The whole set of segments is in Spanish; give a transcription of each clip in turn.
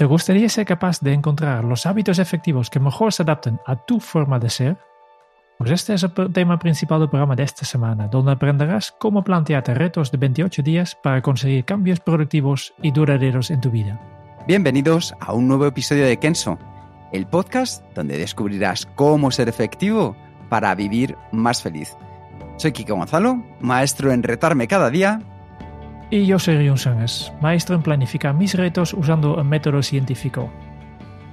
¿Te gustaría ser capaz de encontrar los hábitos efectivos que mejor se adapten a tu forma de ser? Pues este es el tema principal del programa de esta semana, donde aprenderás cómo plantearte retos de 28 días para conseguir cambios productivos y duraderos en tu vida. Bienvenidos a un nuevo episodio de Kenso, el podcast donde descubrirás cómo ser efectivo para vivir más feliz. Soy Kiko Gonzalo, maestro en retarme cada día y yo soy Rion Sánchez, maestro en planificar mis retos usando un método científico.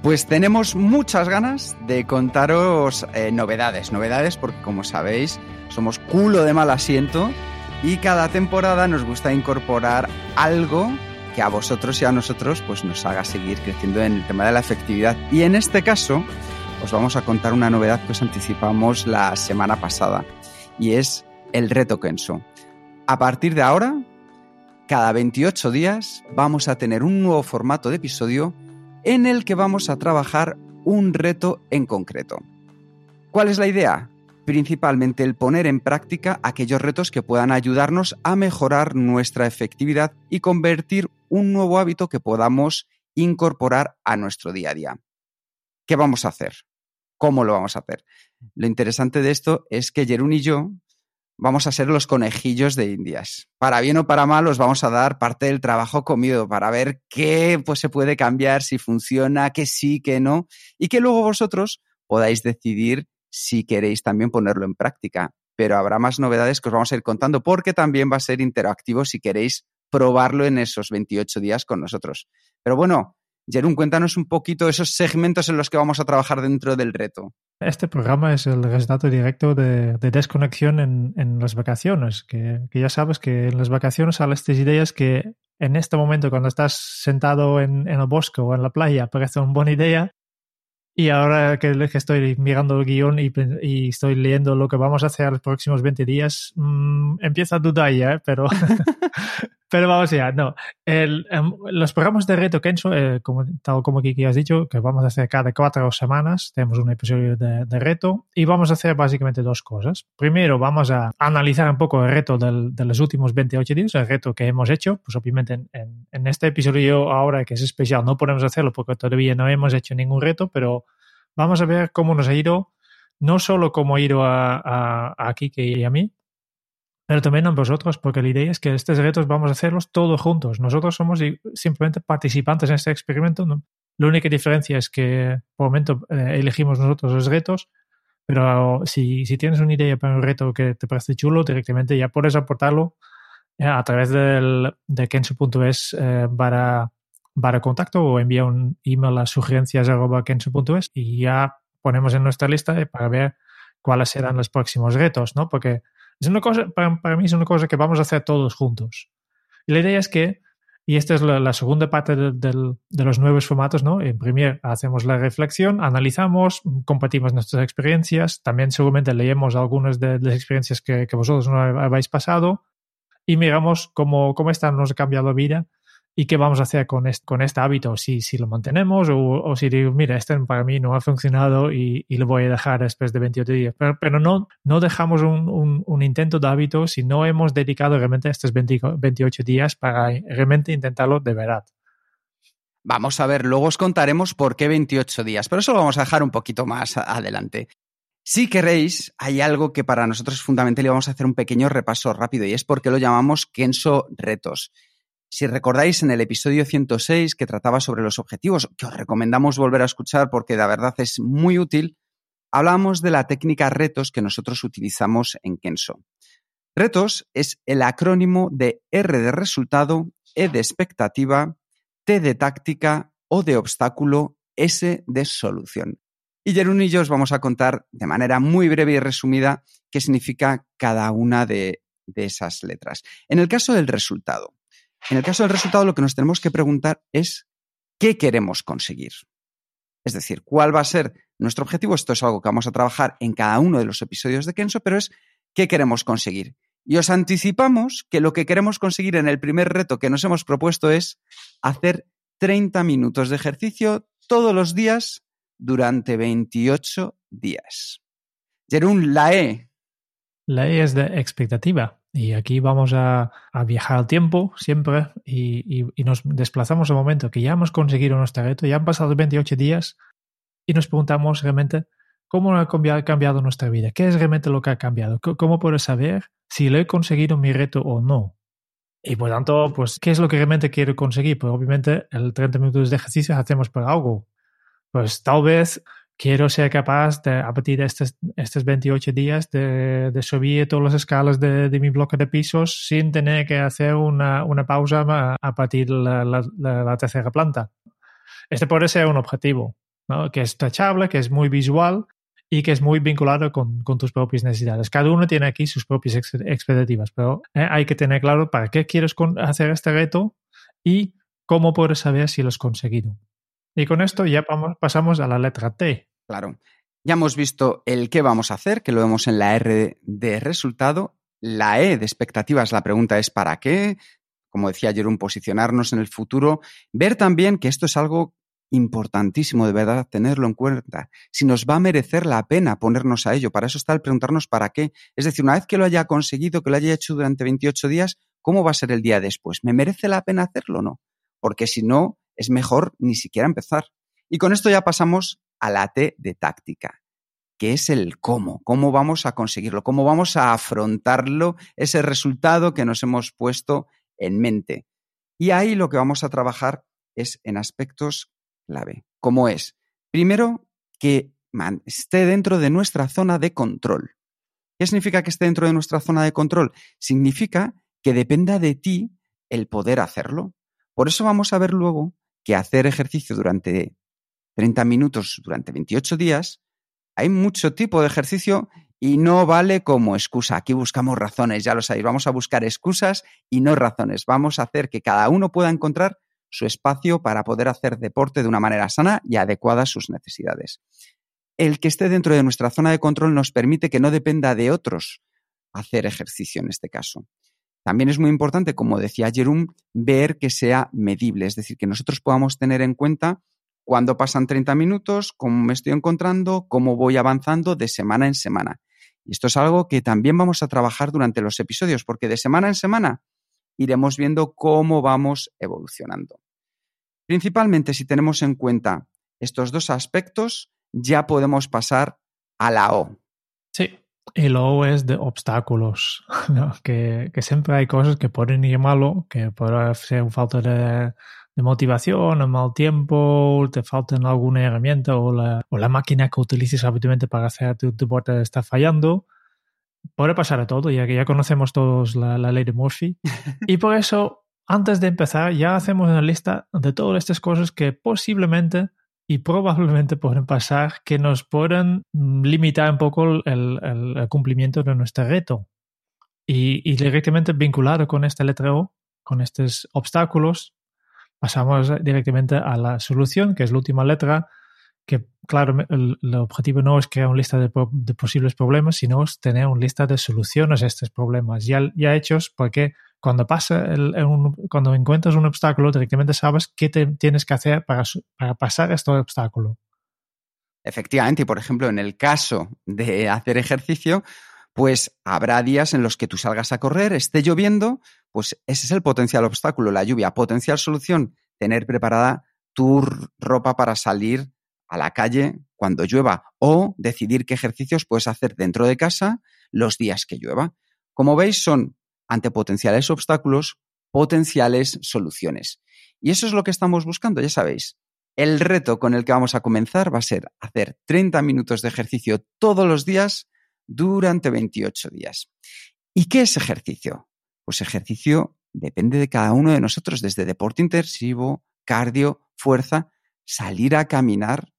Pues tenemos muchas ganas de contaros eh, novedades, novedades porque como sabéis somos culo de mal asiento y cada temporada nos gusta incorporar algo que a vosotros y a nosotros pues nos haga seguir creciendo en el tema de la efectividad. Y en este caso os vamos a contar una novedad que os anticipamos la semana pasada y es el reto Kenso. A partir de ahora cada 28 días vamos a tener un nuevo formato de episodio en el que vamos a trabajar un reto en concreto. ¿Cuál es la idea? Principalmente el poner en práctica aquellos retos que puedan ayudarnos a mejorar nuestra efectividad y convertir un nuevo hábito que podamos incorporar a nuestro día a día. ¿Qué vamos a hacer? ¿Cómo lo vamos a hacer? Lo interesante de esto es que Jerún y yo vamos a ser los conejillos de Indias. Para bien o para mal os vamos a dar parte del trabajo comido para ver qué pues, se puede cambiar, si funciona, qué sí, qué no, y que luego vosotros podáis decidir si queréis también ponerlo en práctica. Pero habrá más novedades que os vamos a ir contando porque también va a ser interactivo si queréis probarlo en esos 28 días con nosotros. Pero bueno, Jerún, cuéntanos un poquito esos segmentos en los que vamos a trabajar dentro del reto. Este programa es el resultado directo de, desconexión en, las vacaciones, que, ya sabes que en las vacaciones salen estas ideas que en este momento cuando estás sentado en, el bosque o en la playa parece una buena idea y ahora que, estoy mirando el guion y, estoy leyendo lo que vamos a hacer los próximos 20 días, mmm, empiezo a dudar ya, ¿eh? pero Pero vamos ya, no. Em, los programas de reto Kenzo, eh, como, tal como Kiki has dicho, que vamos a hacer cada cuatro semanas, tenemos un episodio de, reto y vamos a hacer básicamente dos cosas. Primero, vamos a analizar un poco el reto de los últimos 28 días, el reto que hemos hecho. Pues obviamente en, este episodio ahora que es especial no podemos hacerlo porque todavía no hemos hecho ningún reto, pero vamos a ver cómo nos ha ido, no solo cómo ha ido a, a, a Kiki y a mí, pero también a vosotros, porque la idea es que estos retos vamos a hacerlos todos juntos. Nosotros somos simplemente participantes en este experimento. La única diferencia es que por momento eh, elegimos nosotros los retos, pero si, si, tienes una idea para un reto que te parece chulo, directamente ya puedes aportarlo eh, a través del, de kenso.es eh, para, para contacto o envía un email a sugerencias.kenso.es y ya ponemos en nuestra lista para ver cuáles serán los próximos retos, ¿no? Porque es una cosa, para, mí es una cosa que vamos a hacer todos juntos. Y la idea es que, y esta es la, segunda parte de, los nuevos formatos, ¿no? En primer hacemos la reflexión, analizamos, compartimos nuestras experiencias, también seguramente leemos algunas de, las experiencias que, vosotros no habéis pasado y miramos cómo, cómo esta nos ha cambiado la vida y qué vamos a hacer con este, hábito, si, si lo mantenemos o, si digo, mira, este para mí no ha funcionado y, lo voy a dejar después de 28 días. Pero, no, no dejamos un, un, intento de hábito si no hemos dedicado realmente estos 28 días para realmente intentarlo de verdad. Vamos a ver, luego os contaremos por qué 28 días, pero eso lo vamos a dejar un poquito más adelante. Si queréis, hay algo que para nosotros es fundamental y vamos a hacer un pequeño repaso rápido y es porque lo llamamos Kenso Retos. Si recordáis en el episodio 106 que trataba sobre los objetivos, que os recomendamos volver a escuchar porque la verdad es muy útil, hablamos de la técnica retos que nosotros utilizamos en Kenso. Retos es el acrónimo de R de resultado, E de expectativa, T de táctica, O de obstáculo, S de solución. Y Jerún y yo os vamos a contar de manera muy breve y resumida qué significa cada una de de esas letras. En el caso del resultado, en el caso del resultado lo que nos tenemos que preguntar es qué queremos conseguir. Es decir, cuál va a ser nuestro objetivo. Esto es algo que vamos a trabajar en cada uno de los episodios de Kenso, pero es qué queremos conseguir. Y os anticipamos que lo que queremos conseguir en el primer reto que nos hemos propuesto es hacer 30 minutos de ejercicio todos los días durante 28 días. Jerún, la E. La E es de expectativa. Y aquí vamos a, viajar al tiempo siempre y, nos desplazamos al momento que ya hemos conseguido nuestro reto, ya han pasado 28 días y nos preguntamos realmente cómo ha cambiado, nuestra vida, qué es realmente lo que ha cambiado, cómo puedo saber si lo he conseguido mi reto o no. Y por tanto, pues, ¿qué es lo que realmente quiero conseguir? Pues obviamente el 30 minutos de ejercicio hacemos por algo. Pues tal vez quiero ser capaz de, a partir de estos, estos 28 días de, subir todas las escalas de, de, mi bloque de pisos sin tener que hacer una, una pausa a, partir de la, la, tercera planta. Este puede ser un objetivo, que es tachable, que es muy visual y que es muy vinculado con, con, tus propias necesidades. Cada uno tiene aquí sus propias expectativas, pero eh, hay que tener claro para qué quieres hacer este reto y cómo puedes saber si lo has conseguido. Y con esto ya pasamos a la letra T. Claro. Ya hemos visto el qué vamos a hacer, que lo vemos en la R de resultado. La E de expectativas, la pregunta es ¿para qué? Como decía ayer, un posicionarnos en el futuro. Ver también que esto es algo importantísimo de verdad tenerlo en cuenta. Si nos va a merecer la pena ponernos a ello. Para eso está el preguntarnos para qué. Es decir, una vez que lo haya conseguido, que lo haya hecho durante 28 días, ¿cómo va a ser el día después? ¿Me merece la pena hacerlo o no? Porque si no, es mejor ni siquiera empezar. Y con esto ya pasamos a la T de táctica, que es el cómo, cómo vamos a conseguirlo, cómo vamos a afrontarlo, ese resultado que nos hemos puesto en mente. Y ahí lo que vamos a trabajar es en aspectos clave, como es, primero, que esté dentro de nuestra zona de control. ¿Qué significa que esté dentro de nuestra zona de control? Significa que dependa de ti el poder hacerlo. Por eso vamos a ver luego que hacer ejercicio durante 30 minutos durante 28 días, hay mucho tipo de ejercicio y no vale como excusa. Aquí buscamos razones, ya lo sabéis, vamos a buscar excusas y no razones. Vamos a hacer que cada uno pueda encontrar su espacio para poder hacer deporte de una manera sana y adecuada a sus necesidades. El que esté dentro de nuestra zona de control nos permite que no dependa de otros hacer ejercicio en este caso. También es muy importante, como decía Jerome, ver que sea medible, es decir, que nosotros podamos tener en cuenta cuándo pasan 30 minutos, cómo me estoy encontrando, cómo voy avanzando de semana en semana. Y esto es algo que también vamos a trabajar durante los episodios, porque de semana en semana iremos viendo cómo vamos evolucionando. Principalmente si tenemos en cuenta estos dos aspectos, ya podemos pasar a la O. Y luego es de obstáculos, que, siempre hay cosas que pueden ir malo, que puede ser un falta de, motivación, un mal tiempo, te faltan alguna herramienta o la, o la máquina que utilices habitualmente para hacer tu deporte está fallando. Puede pasar a todo, ya que ya conocemos todos la, la ley de Murphy. y por eso, antes de empezar, ya hacemos una lista de todas estas cosas que posiblemente y probablemente pueden pasar que nos puedan limitar un poco el, cumplimiento de nuestro reto. Y, directamente vinculado con esta letra O, con estos obstáculos, pasamos directamente a la solución, que es la última letra, que claro, el, objetivo no es crear una lista de, posibles problemas, sino es tener una lista de soluciones a estos problemas ya, ya hechos, porque cuando pasa el, cuando encuentras un obstáculo, directamente sabes qué tienes que hacer para, para pasar este obstáculo. Efectivamente, y por ejemplo, en el caso de hacer ejercicio, pues habrá días en los que tú salgas a correr, esté lloviendo, pues ese es el potencial obstáculo, la lluvia. Potencial solución, tener preparada tu ropa para salir a la calle cuando llueva o decidir qué ejercicios puedes hacer dentro de casa los días que llueva. Como veis, son ante potenciales obstáculos, potenciales soluciones. Y eso es lo que estamos buscando, ya sabéis. El reto con el que vamos a comenzar va a ser hacer 30 minutos de ejercicio todos los días durante 28 días. ¿Y qué es ejercicio? Pues ejercicio depende de cada uno de nosotros, desde deporte intensivo, cardio, fuerza, salir a caminar.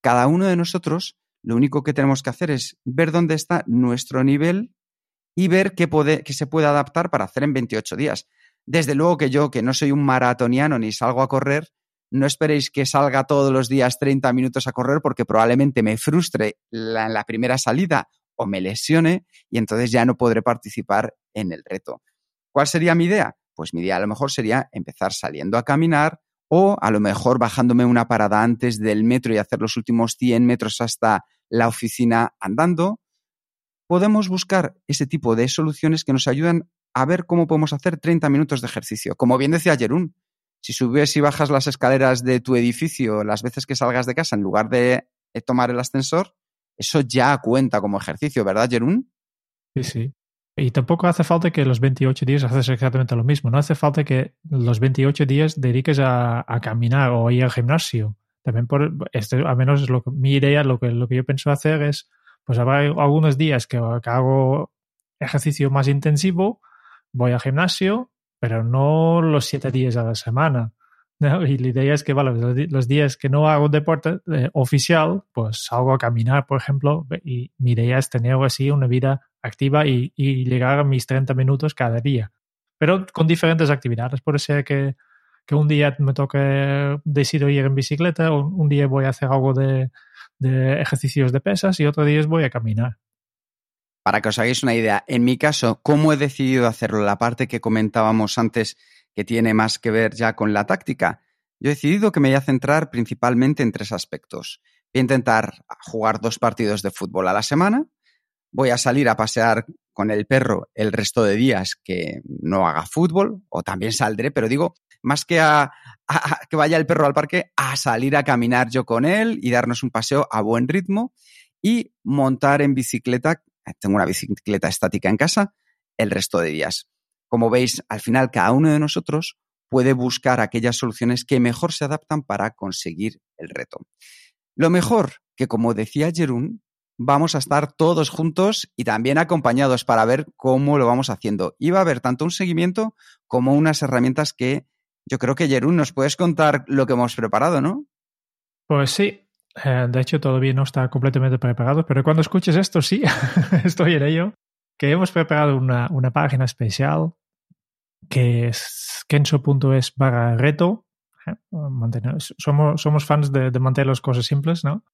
Cada uno de nosotros lo único que tenemos que hacer es ver dónde está nuestro nivel y ver qué, qué se puede adaptar para hacer en 28 días. Desde luego que yo, que no soy un maratoniano ni salgo a correr, no esperéis que salga todos los días 30 minutos a correr porque probablemente me frustre la, la primera salida o me lesione y entonces ya no podré participar en el reto. ¿Cuál sería mi idea? Pues mi idea a lo mejor sería empezar saliendo a caminar o a lo mejor bajándome una parada antes del metro y hacer los últimos 100 metros hasta la oficina andando. Podemos buscar ese tipo de soluciones que nos ayudan a ver cómo podemos hacer 30 minutos de ejercicio. Como bien decía Jerún, si subes y bajas las escaleras de tu edificio las veces que salgas de casa en lugar de tomar el ascensor, eso ya cuenta como ejercicio, ¿verdad, Jerún? Sí, sí. Y tampoco hace falta que los 28 días haces exactamente lo mismo. No hace falta que los 28 días dediques a, caminar o ir al gimnasio. También por, este, al menos es lo mi idea, lo que, lo que yo pienso hacer es, pues habrá algunos días que, hago ejercicio más intensivo, voy al gimnasio, pero no los siete días a la semana. Y la idea es que, vale, los días que no hago deporte eh, oficial, pues salgo a caminar, por ejemplo, y mi idea es tener así una vida activa y, llegar a mis 30 minutos cada día. Pero con diferentes actividades. Puede ser que, que un día me toque, decido ir en bicicleta, un día voy a hacer algo de, de ejercicios de pesas y otro día voy a caminar. Para que os hagáis una idea, en mi caso, ¿cómo he decidido hacerlo? La parte que comentábamos antes, que tiene más que ver ya con la táctica. Yo he decidido que me voy a centrar principalmente en tres aspectos. Voy a intentar jugar dos partidos de fútbol a la semana, voy a salir a pasear con el perro el resto de días que no haga fútbol, o también saldré, pero digo, más que a, que vaya el perro al parque, a salir a caminar yo con él y darnos un paseo a buen ritmo y montar en bicicleta, tengo una bicicleta estática en casa, el resto de días. Como veis, al final cada uno de nosotros puede buscar aquellas soluciones que mejor se adaptan para conseguir el reto. Lo mejor que, como decía Jerún, vamos a estar todos juntos y también acompañados para ver cómo lo vamos haciendo. Y va a haber tanto un seguimiento como unas herramientas que yo creo que Jerún nos puedes contar lo que hemos preparado, ¿no? Pues sí. Eh, de hecho, todavía no está completamente preparado, pero cuando escuches esto, sí, estoy en ello. Que hemos preparado una, una página especial que es kenso.es barra reto. Eh, somos, somos fans de, mantener las cosas simples, ¿no?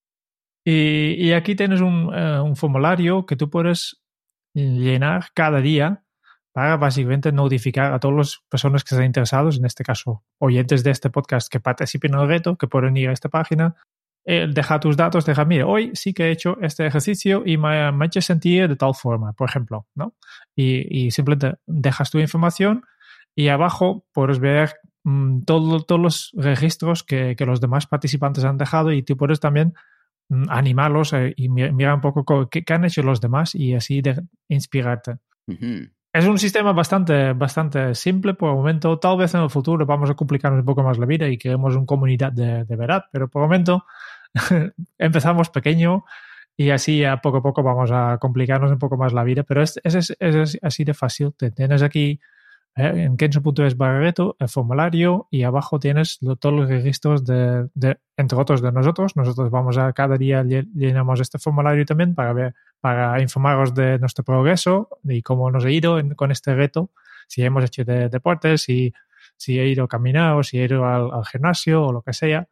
Y, aquí tienes un, eh, un, formulario que tú puedes llenar cada día para básicamente notificar a todas las personas que están interesados, en este caso oyentes de este podcast que participen en el reto, que pueden ir a esta página, eh, deja tus datos, deja, mire, hoy sí que he hecho este ejercicio y me, me ha hecho sentir de tal forma, por ejemplo, ¿no? Y, simplemente dejas tu información y abajo puedes ver mm, todos los registros que, los demás participantes han dejado y tú puedes también Mm, animarlos eh, y mirar un poco qué, han hecho los demás y así de inspirarte. Es un sistema bastante, bastante simple por el momento. Tal vez en el futuro vamos a complicarnos un poco más la vida y queremos una comunidad de, verdad, pero por el momento empezamos pequeño y así a poco a poco vamos a complicarnos un poco más la vida. Pero es, es, es así de fácil. Te tienes aquí. En kenzo.es barreto, el formulario, y abajo tienes todos los registros de, entre otros de nosotros. Nosotros vamos a cada día llenamos este formulario también para ver, para informaros de nuestro progreso y cómo nos ha ido con este reto, si hemos hecho deportes, si, si he ido a caminar o si he ido al, al gimnasio o lo que sea.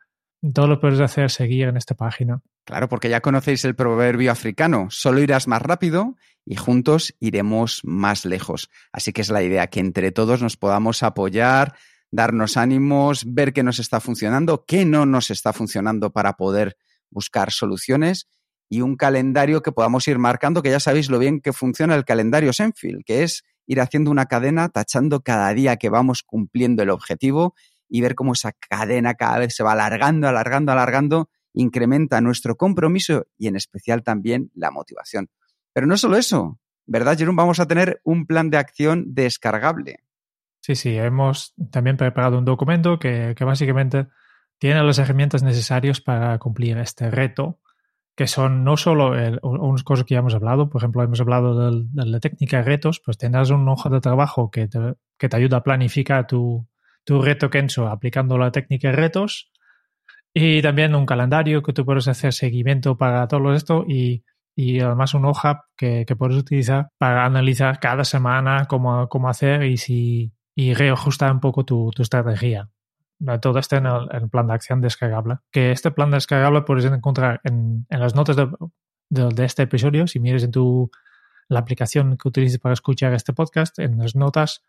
Todo lo puedes hacer seguir en esta página. Claro, porque ya conocéis el proverbio africano, solo irás más rápido y juntos iremos más lejos. Así que es la idea, que entre todos nos podamos apoyar, darnos ánimos, ver qué nos está funcionando, qué no nos está funcionando para poder buscar soluciones y un calendario que podamos ir marcando, que ya sabéis lo bien que funciona el calendario Senfield, que es ir haciendo una cadena, tachando cada día que vamos cumpliendo el objetivo y ver cómo esa cadena cada vez se va alargando, alargando, alargando, incrementa nuestro compromiso y en especial también la motivación. Pero no solo eso, ¿verdad, Jerón? Vamos a tener un plan de acción descargable. Sí, sí, hemos también preparado un documento que, básicamente tiene las herramientas necesarias para cumplir este reto, que son no solo unas cosas que ya hemos hablado, por ejemplo, hemos hablado de, la técnica de retos, pues tendrás un hoja de trabajo que te, que te ayuda a planificar tu, tu reto Kenso aplicando la técnica de retos y también un calendario que tú puedes hacer seguimiento para todo esto y, y además una hoja que, que puedes utilizar para analizar cada semana cómo, cómo hacer y, si, y reajustar un poco tu, tu estrategia. Todo esto en el, plan de acción descargable. Que este plan descargable puedes encontrar en, en las notas de, de, de, este episodio. Si mires en tu la aplicación que utilices para escuchar este podcast, en las notas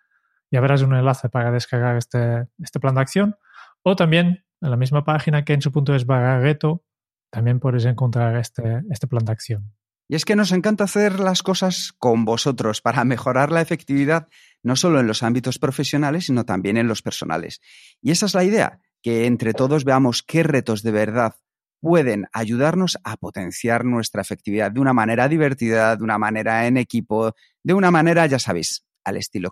ya verás un enlace para descargar este, este plan de acción. O también en la misma página que en su punto es barra reto, también puedes encontrar este, este plan de acción. Y es que nos encanta hacer las cosas con vosotros para mejorar la efectividad no solo en los ámbitos profesionales, sino también en los personales. Y esa es la idea, que entre todos veamos qué retos de verdad pueden ayudarnos a potenciar nuestra efectividad de una manera divertida, de una manera en equipo, de una manera, ya sabéis, al estilo.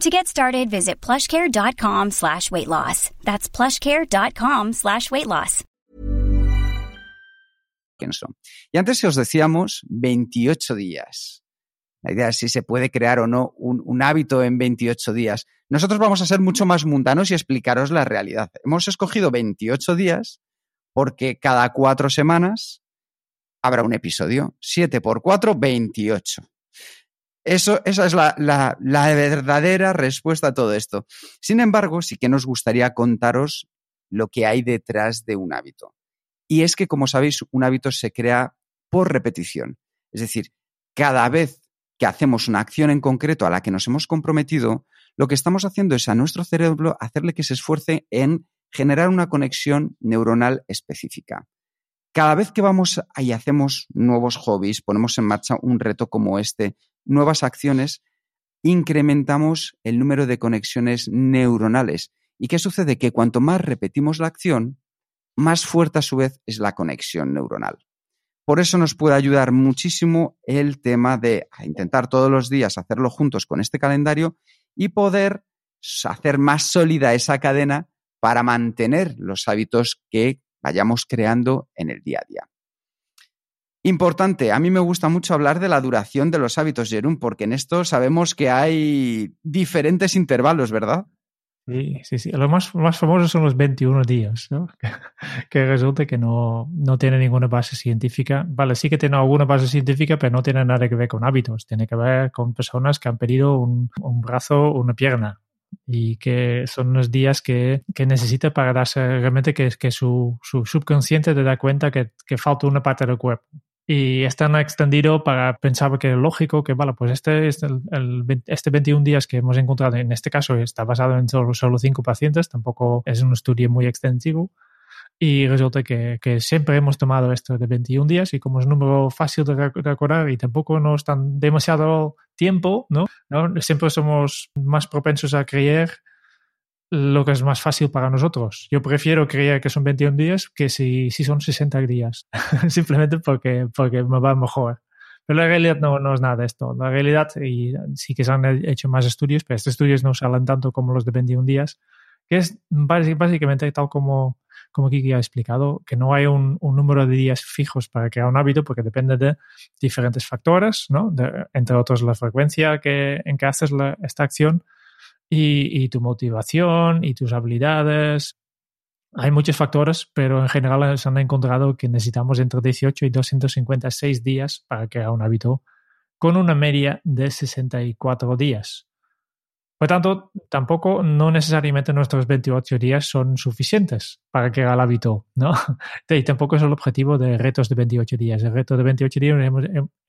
To get started, visit plushcare.com slash weight loss. That's plushcare.com slash weight loss. Y antes os decíamos 28 días. La idea es si se puede crear o no un, un, hábito en 28 días. Nosotros vamos a ser mucho más mundanos y explicaros la realidad. Hemos escogido 28 días porque cada cuatro semanas habrá un episodio. 7 por 4, 28. Eso, esa es la, la, la, verdadera respuesta a todo esto. Sin embargo, sí que nos gustaría contaros lo que hay detrás de un hábito. Y es que, como sabéis, un hábito se crea por repetición. Es decir, cada vez que hacemos una acción en concreto a la que nos hemos comprometido, lo que estamos haciendo es a nuestro cerebro hacerle que se esfuerce en generar una conexión neuronal específica. Cada vez que vamos y hacemos nuevos hobbies, ponemos en marcha un reto como este, nuevas acciones, incrementamos el número de conexiones neuronales. ¿Y qué sucede? Que cuanto más repetimos la acción, más fuerte a su vez es la conexión neuronal. Por eso nos puede ayudar muchísimo el tema de intentar todos los días hacerlo juntos con este calendario y poder hacer más sólida esa cadena para mantener los hábitos que vayamos creando en el día a día. Importante, a mí me gusta mucho hablar de la duración de los hábitos, Jerún, porque en esto sabemos que hay diferentes intervalos, ¿verdad? Sí, sí, sí. Los más, más famosos son los 21 días, ¿no? que, resulta que no, no tiene ninguna base científica. Vale, sí que tiene alguna base científica, pero no tiene nada que ver con hábitos. Tiene que ver con personas que han perdido un, brazo o una pierna y que son unos días que, que necesita para darse realmente que, su, su subconsciente te da cuenta que falta una parte del cuerpo y están extendido para pensar que es lógico que, vale, pues este, este, el, este 21 días que hemos encontrado en este caso está basado en solo, solo 5 pacientes, tampoco es un estudio muy extensivo. Y resulta que, que, siempre hemos tomado esto de 21 días y como es un número fácil de recordar y tampoco nos dan demasiado tiempo, ¿no? ¿no? Siempre somos más propensos a creer lo que es más fácil para nosotros. Yo prefiero creer que son 21 días que si, si son 60 días, simplemente porque, porque me va mejor. Pero la realidad no, no, es nada esto. La realidad, y sí que se han hecho más estudios, pero estos estudios no salen tanto como los de 21 días, que es básicamente tal como, como Kiki ha explicado, que no hay un, un número de días fijos para crear un hábito porque depende de diferentes factores, ¿no? De, entre otros la frecuencia que, en que haces la, esta acción, y, y, tu motivación y tus habilidades. Hay muchos factores, pero en general se han encontrado que necesitamos entre 18 y 256 días para crear un hábito, con una media de 64 días. Por tanto, tampoco no necesariamente nuestros 28 días son suficientes para crear el hábito, ¿no? Y tampoco es el objetivo de retos de 28 días. El reto de 28 días,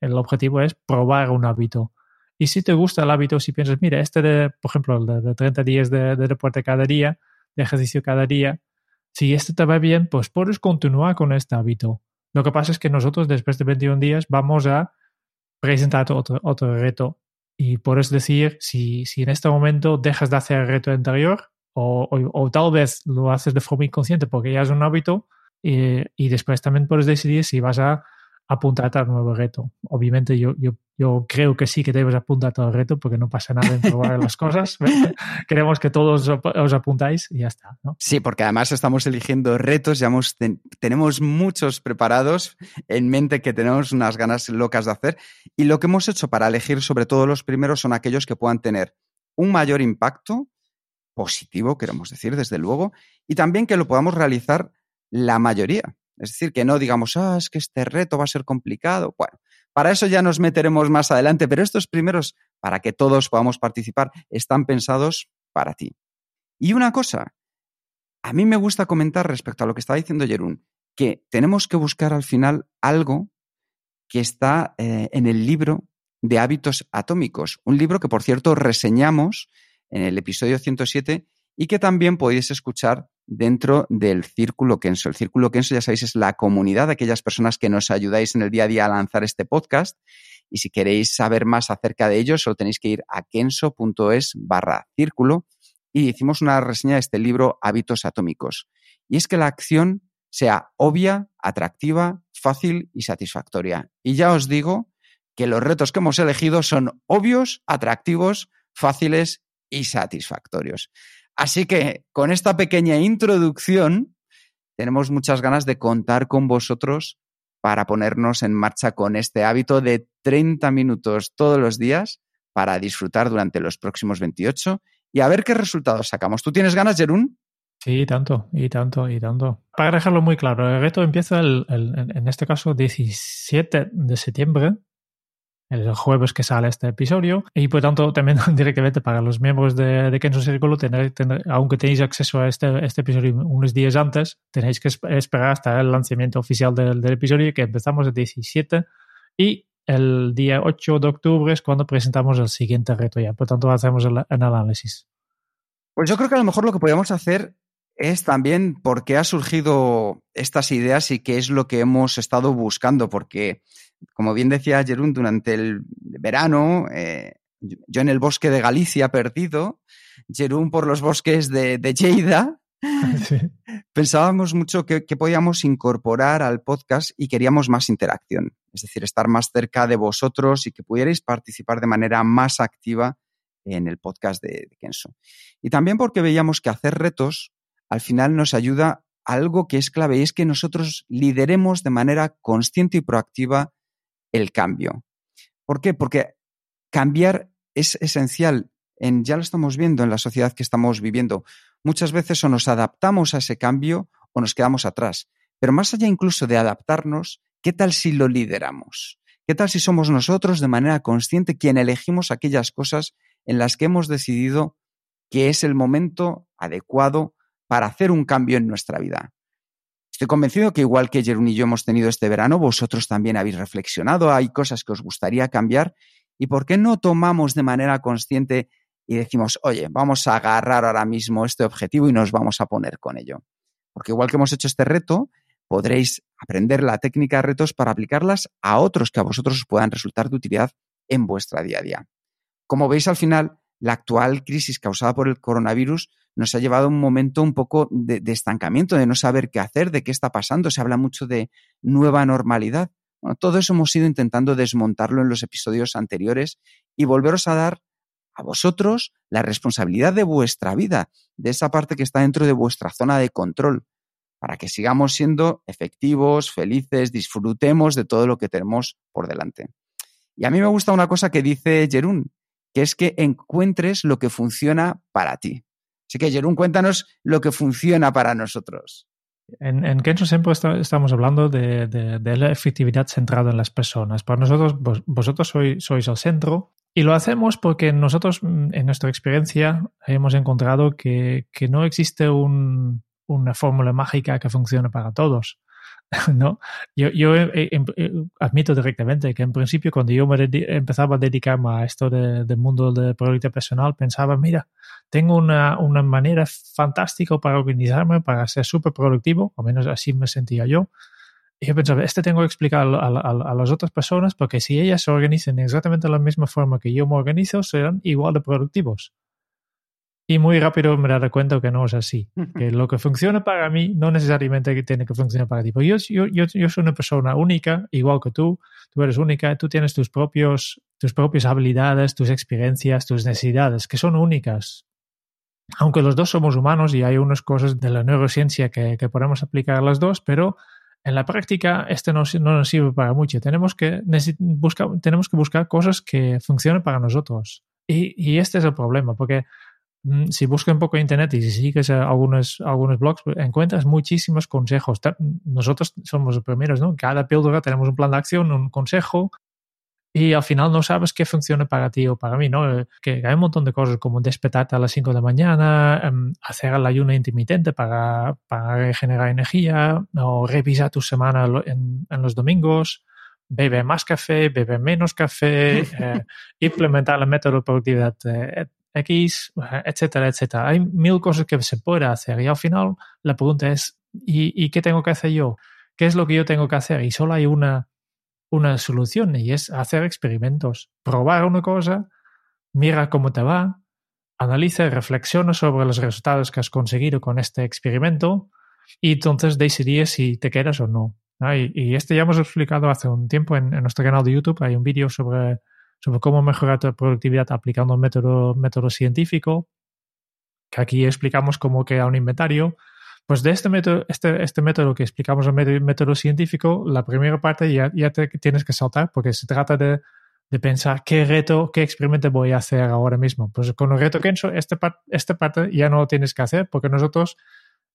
el objetivo es probar un hábito Y si te gusta el hábito, si piensas, mira, este de, por ejemplo, el de, de 30 días de, de deporte cada día, de ejercicio cada día, si este te va bien, pues puedes continuar con este hábito. Lo que pasa es que nosotros después de 21 días vamos a presentar otro, otro reto. Y eso decir, si, si en este momento dejas de hacer el reto anterior, o, o, o, tal vez lo haces de forma inconsciente porque ya es un hábito, y, y después también puedes decidir si vas a apuntarte al nuevo reto. Obviamente yo, yo, yo creo que sí que debes apuntarte al reto porque no pasa nada en probar las cosas. Queremos que todos os apuntáis y ya está. Sí, porque además estamos eligiendo retos, ya hemos, ten, tenemos muchos preparados en mente que tenemos unas ganas locas de hacer y lo que hemos hecho para elegir sobre todo los primeros son aquellos que puedan tener un mayor impacto positivo, queremos decir, desde luego, y también que lo podamos realizar la mayoría. Es decir, que no digamos, ah, es que este reto va a ser complicado. Bueno, para eso ya nos meteremos más adelante, pero estos primeros, para que todos podamos participar, están pensados para ti. Y una cosa, a mí me gusta comentar respecto a lo que estaba diciendo Jerún, que tenemos que buscar al final algo que está eh, en el libro de hábitos atómicos, un libro que, por cierto, reseñamos en el episodio 107 y que también podéis escuchar dentro del Círculo Kenso. El Círculo Kenso, ya sabéis, es la comunidad de aquellas personas que nos ayudáis en el día a día a lanzar este podcast. Y si queréis saber más acerca de ello, solo tenéis que ir a kenso.es barra círculo y hicimos una reseña de este libro Hábitos Atómicos. Y es que la acción sea obvia, atractiva, fácil y satisfactoria. Y ya os digo que los retos que hemos elegido son obvios, atractivos, fáciles y satisfactorios. Así que con esta pequeña introducción, tenemos muchas ganas de contar con vosotros para ponernos en marcha con este hábito de 30 minutos todos los días para disfrutar durante los próximos 28 y a ver qué resultados sacamos. ¿Tú tienes ganas, Jerún? Sí, tanto, y tanto, y tanto. Para dejarlo muy claro, el reto empieza el, en este caso 17 de septiembre el jueves que sale este episodio. Y por tanto, también directamente para los miembros de, de Kenzo Círculo, tener, tener, aunque tenéis acceso a este, este episodio unos días antes, tenéis que esperar hasta el lanzamiento oficial del, del episodio, que empezamos el 17. Y el día 8 de octubre es cuando presentamos el siguiente reto ya. Por tanto, hacemos el, el análisis. Pues yo creo que a lo mejor lo que podríamos hacer es también por qué ha surgido estas ideas y qué es lo que hemos estado buscando, porque como bien decía Jerún, durante el verano, eh, yo en el bosque de Galicia perdido, Jerún por los bosques de, de Lleida, sí. pensábamos mucho que, que, podíamos incorporar al podcast y queríamos más interacción, es decir, estar más cerca de vosotros y que pudierais participar de manera más activa en el podcast de, de Kenso. Y también porque veíamos que hacer retos al final nos ayuda a algo que es clave y es que nosotros lideremos de manera consciente y proactiva el cambio. ¿Por qué? Porque cambiar es esencial. En, ya lo estamos viendo en la sociedad que estamos viviendo. Muchas veces o nos adaptamos a ese cambio o nos quedamos atrás. Pero más allá incluso de adaptarnos, ¿qué tal si lo lideramos? ¿Qué tal si somos nosotros de manera consciente quien elegimos aquellas cosas en las que hemos decidido que es el momento adecuado para hacer un cambio en nuestra vida? Estoy convencido que igual que Jerún y yo hemos tenido este verano, vosotros también habéis reflexionado, hay cosas que os gustaría cambiar y por qué no tomamos de manera consciente y decimos, oye, vamos a agarrar ahora mismo este objetivo y nos vamos a poner con ello. Porque igual que hemos hecho este reto, podréis aprender la técnica de retos para aplicarlas a otros que a vosotros os puedan resultar de utilidad en vuestra día a día. Como veis al final, la actual crisis causada por el coronavirus nos ha llevado a un momento un poco de, estancamiento, de no saber qué hacer, de qué está pasando. Se habla mucho de nueva normalidad. Todo eso hemos ido intentando desmontarlo en los episodios anteriores y volveros a dar a vosotros la responsabilidad de vuestra vida, de esa parte que está dentro de vuestra zona de control, para que sigamos siendo efectivos, felices, disfrutemos de todo lo que tenemos por delante. Y a mí me gusta una cosa que dice Jerún, que es que encuentres lo que funciona para ti. Así que, Jerún, cuéntanos lo que funciona para nosotros. En, en Kenzo siempre estamos hablando de, de, de, la efectividad centrada en las personas. Para nosotros, vos, vosotros sois, el centro y lo hacemos porque nosotros, en nuestra experiencia, hemos encontrado que, que no existe un, una fórmula mágica que funcione para todos. ¿no? Yo, yo eh, em, eh, admito directamente que en principio cuando yo me empezaba a dedicarme a esto del mundo de productividad personal, pensaba, mira, tengo una, una manera fantástica para organizarme, para ser súper productivo, al menos así me sentía yo. Y yo pensaba, este tengo que explicar a, a, las otras personas porque si ellas se organizan exactamente de la misma forma que yo me organizo, serán igual de productivos. Y muy rápido me daré cuenta que no es así. Que lo que funciona para mí no necesariamente tiene que funcionar para ti. yo, yo, yo, yo, soy una persona única, igual que tú. Tú eres única, tú tienes tus, propios, tus propias habilidades, tus experiencias, tus necesidades, que son únicas. Aunque los dos somos humanos y hay unas cosas de la neurociencia que, que podemos aplicar a las dos, pero en la práctica esto no, no nos sirve para mucho. Tenemos que, buscar, tenemos que buscar cosas que funcionen para nosotros. Y, y este es el problema, porque si buscas un poco en internet y si sigues algunos, algunos blogs, pues, encuentras muchísimos consejos. Nosotros somos los primeros, ¿no? Cada píldora tenemos un plan de acción, un consejo, y al final no sabes qué funciona para ti o para mí, ¿no? Eh, que hay un montón de cosas como despertarte a las 5 de la mañana, em, hacer el ayuno intermitente para, para regenerar energía, o revisar tu semana en, en los domingos, bebe más café, bebe menos café, eh, implementar el método de productividad eh, X, etcétera, etcétera. Hay mil cosas que se puede hacer y al final la pregunta es, ¿y, qué tengo que hacer yo? ¿Qué es lo que yo tengo que hacer? Y solo hay una, una solución y es hacer experimentos. Probar una cosa, mira cómo te va, analiza y reflexiona sobre los resultados que has conseguido con este experimento y entonces decidir si te quedas o no. Y, y, este ya hemos explicado hace un tiempo en, en nuestro canal de YouTube. Hay un vídeo sobre sobre cómo mejorar tu productividad aplicando un método, método científico, que aquí explicamos cómo crear un inventario. Pues de este método, este, este método que explicamos el método, científico, la primera parte ya, ya te tienes que saltar porque se trata de, de, pensar qué reto, qué experimento voy a hacer ahora mismo. Pues con el reto Kenso, este, esta parte ya no lo tienes que hacer porque nosotros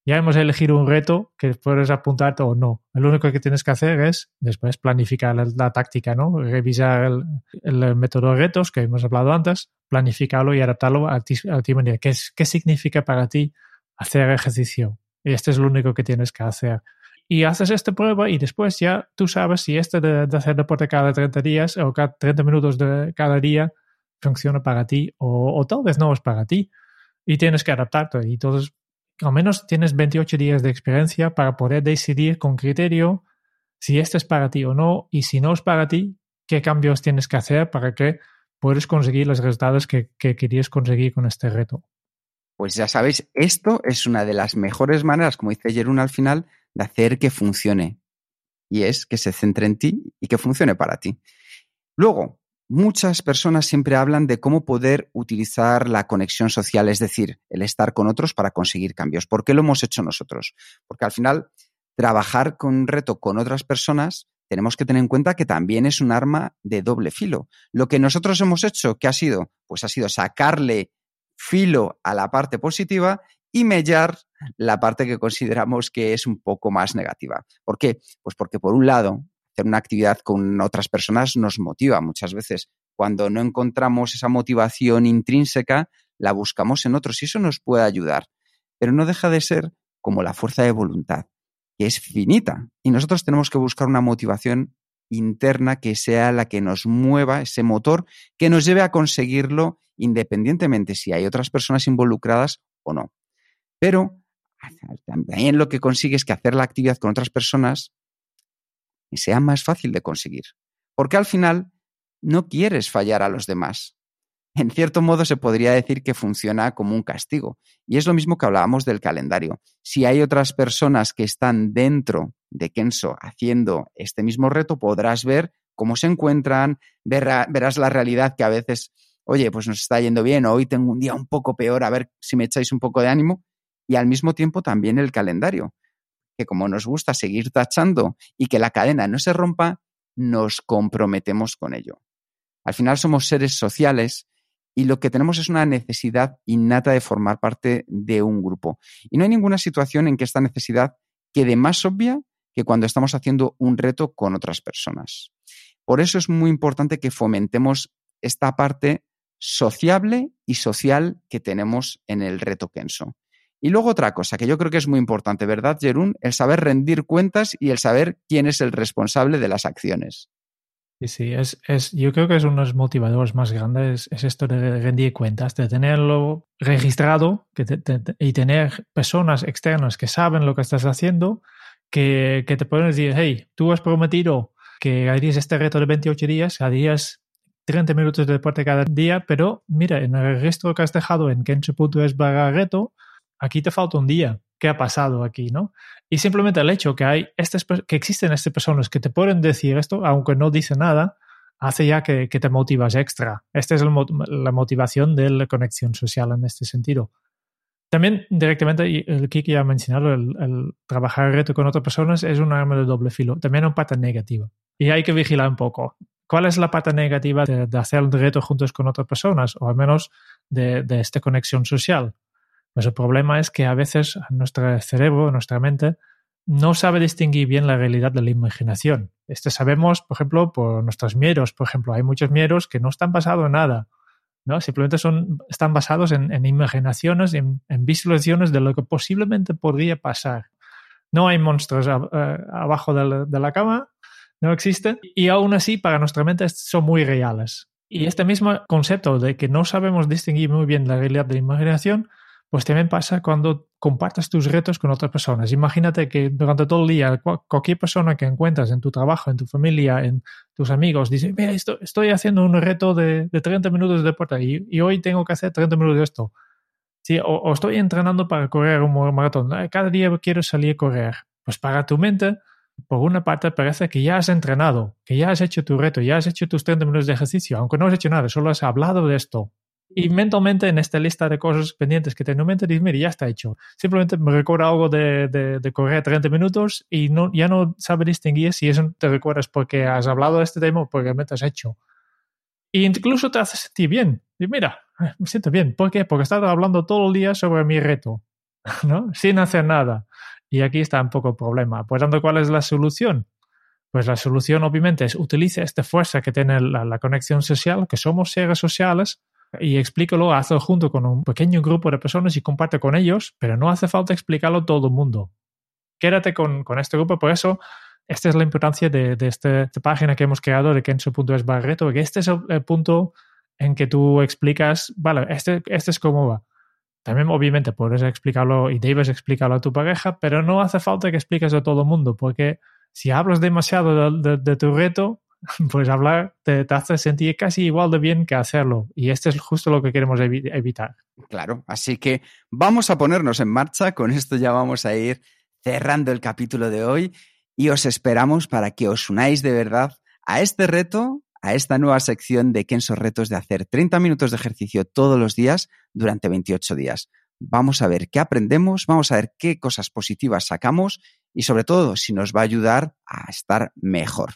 ya hemos elegido un reto que puedes apuntarte o no. Lo único que tienes que hacer es después planificar la, táctica, ¿no? Revisar el, método de retos que hemos hablado antes, planificarlo y adaptarlo a ti, a ti manera. ¿Qué, ¿Qué significa para ti hacer ejercicio? Este es lo único que tienes que hacer. Y haces esta prueba y después ya tú sabes si este de, hacer deporte cada 30 días o cada 30 minutos de cada día funciona para ti o, o tal vez no es para ti y tienes que adaptarte. Y entonces al menos tienes 28 días de experiencia para poder decidir con criterio si este es para ti o no y si no es para ti, qué cambios tienes que hacer para que puedas conseguir los resultados que, que querías conseguir con este reto. Pues ya sabéis, esto es una de las mejores maneras, como dice Jerún al final, de hacer que funcione. Y es que se centre en ti y que funcione para ti. Luego, Muchas personas siempre hablan de cómo poder utilizar la conexión social, es decir, el estar con otros para conseguir cambios. ¿Por qué lo hemos hecho nosotros? Porque al final, trabajar con un reto con otras personas, tenemos que tener en cuenta que también es un arma de doble filo. Lo que nosotros hemos hecho, ¿qué ha sido? Pues ha sido sacarle filo a la parte positiva y mellar la parte que consideramos que es un poco más negativa. ¿Por qué? Pues porque por un lado hacer una actividad con otras personas nos motiva muchas veces. Cuando no encontramos esa motivación intrínseca, la buscamos en otros y eso nos puede ayudar. Pero no deja de ser como la fuerza de voluntad, que es finita. Y nosotros tenemos que buscar una motivación interna que sea la que nos mueva, ese motor que nos lleve a conseguirlo independientemente si hay otras personas involucradas o no. Pero también lo que consigue es que hacer la actividad con otras personas y sea más fácil de conseguir. Porque al final no quieres fallar a los demás. En cierto modo se podría decir que funciona como un castigo. Y es lo mismo que hablábamos del calendario. Si hay otras personas que están dentro de Kenso haciendo este mismo reto, podrás ver cómo se encuentran, verás la realidad que a veces, oye, pues nos está yendo bien, hoy tengo un día un poco peor, a ver si me echáis un poco de ánimo. Y al mismo tiempo también el calendario que como nos gusta seguir tachando y que la cadena no se rompa, nos comprometemos con ello. Al final somos seres sociales y lo que tenemos es una necesidad innata de formar parte de un grupo. Y no hay ninguna situación en que esta necesidad quede más obvia que cuando estamos haciendo un reto con otras personas. Por eso es muy importante que fomentemos esta parte sociable y social que tenemos en el reto Kenso. Y luego otra cosa que yo creo que es muy importante, ¿verdad, Jerún? El saber rendir cuentas y el saber quién es el responsable de las acciones. Sí, sí, es, es, yo creo que es uno de los motivadores más grandes, es esto de rendir cuentas, de tenerlo registrado y tener personas externas que saben lo que estás haciendo, que, que te pueden decir, hey, tú has prometido que harías este reto de 28 días, harías 30 minutos de deporte cada día, pero mira, en el registro que has dejado en kencho.es barra aquí te falta un día. ¿Qué ha pasado aquí, no? Y simplemente el hecho que hay que existen estas personas que te pueden decir esto, aunque no dicen nada, hace ya que, te motivas extra. Esta es la motivación de la conexión social en este sentido. También directamente, el Kiki ya ha mencionado, el, trabajar el reto con otras personas es un arma de doble filo, también una pata negativa. Y hay que vigilar un poco. ¿Cuál es la pata negativa de, hacer el reto juntos con otras personas? O al menos de esta conexión social. El problema es que a veces nuestro cerebro, nuestra mente, no sabe distinguir bien la realidad de la imaginación. Este sabemos, por ejemplo, por nuestros miedos. Por ejemplo, hay muchos miedos que no están basados en nada. ¿no? Simplemente son, están basados en, imaginaciones, en, visualizaciones de lo que posiblemente podría pasar. No hay monstruos abajo de la, cama, no existen. Y aún así, para nuestra mente son muy reales. Y este mismo concepto de que no sabemos distinguir muy bien la realidad de la imaginación pues también pasa cuando compartes tus retos con otras personas. Imagínate que durante todo el día cualquier persona que encuentras en tu trabajo, en tu familia, en tus amigos, dice, mira, esto, estoy haciendo un reto de, de 30 minutos de deporte y, hoy tengo que hacer 30 minutos de esto. Sí, o, estoy entrenando para correr un maratón. Cada día quiero salir a correr. Pues para tu mente, por una parte parece que ya has entrenado, que ya has hecho tu reto, ya has hecho tus 30 minutos de ejercicio, aunque no has hecho nada, solo has hablado de esto. Y mentalmente en esta lista de cosas pendientes que tengo en mente, dices, mira, ya está hecho. Simplemente me recuerda algo de, de, correr 30 minutos y no, ya no sabe distinguir si eso te recuerdas porque has hablado de este tema o porque realmente has hecho. E incluso te hace sentir bien. Y mira, me siento bien. ¿Por qué? Porque he estado hablando todo el día sobre mi reto, ¿no? Sin hacer nada. Y aquí está un poco el problema. Por tanto, ¿cuál es la solución? Pues la solución, obviamente, es utilice esta fuerza que tiene la, la conexión social, que somos seres sociales, y explícalo, hazlo junto con un pequeño grupo de personas y comparte con ellos, pero no hace falta explicarlo a todo el mundo. Quédate con, con este grupo, por eso esta es la importancia de, de este, esta, página que hemos creado de kenso.es barreto, que este es el, punto en que tú explicas, vale, este, este es cómo va. También obviamente puedes explicarlo y debes explicarlo a tu pareja, pero no hace falta que expliques a todo el mundo, porque si hablas demasiado de tu reto, pues hablar te, hace sentir casi igual de bien que hacerlo. Y esto es justo lo que queremos evitar. Claro, así que vamos a ponernos en marcha. Con esto ya vamos a ir cerrando el capítulo de hoy y os esperamos para que os unáis de verdad a este reto, a esta nueva sección de Kenso Retos de hacer 30 minutos de ejercicio todos los días durante 28 días. Vamos a ver qué aprendemos, vamos a ver qué cosas positivas sacamos y sobre todo si nos va a ayudar a estar mejor.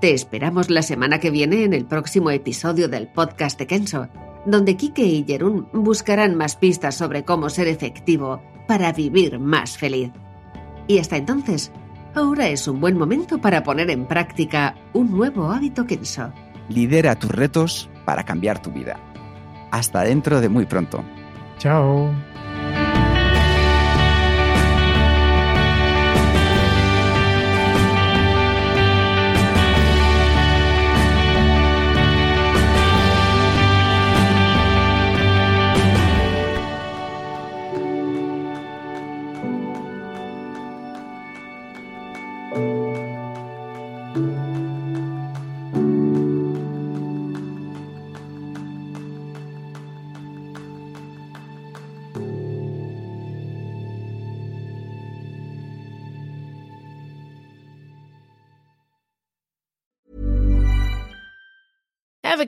Te esperamos la semana que viene en el próximo episodio del podcast de Kenso, donde Kike y Jerún buscarán más pistas sobre cómo ser efectivo para vivir más feliz. Y hasta entonces, ahora es un buen momento para poner en práctica un nuevo hábito Kenso. Lidera tus retos para cambiar tu vida. Hasta dentro de muy pronto. Chao.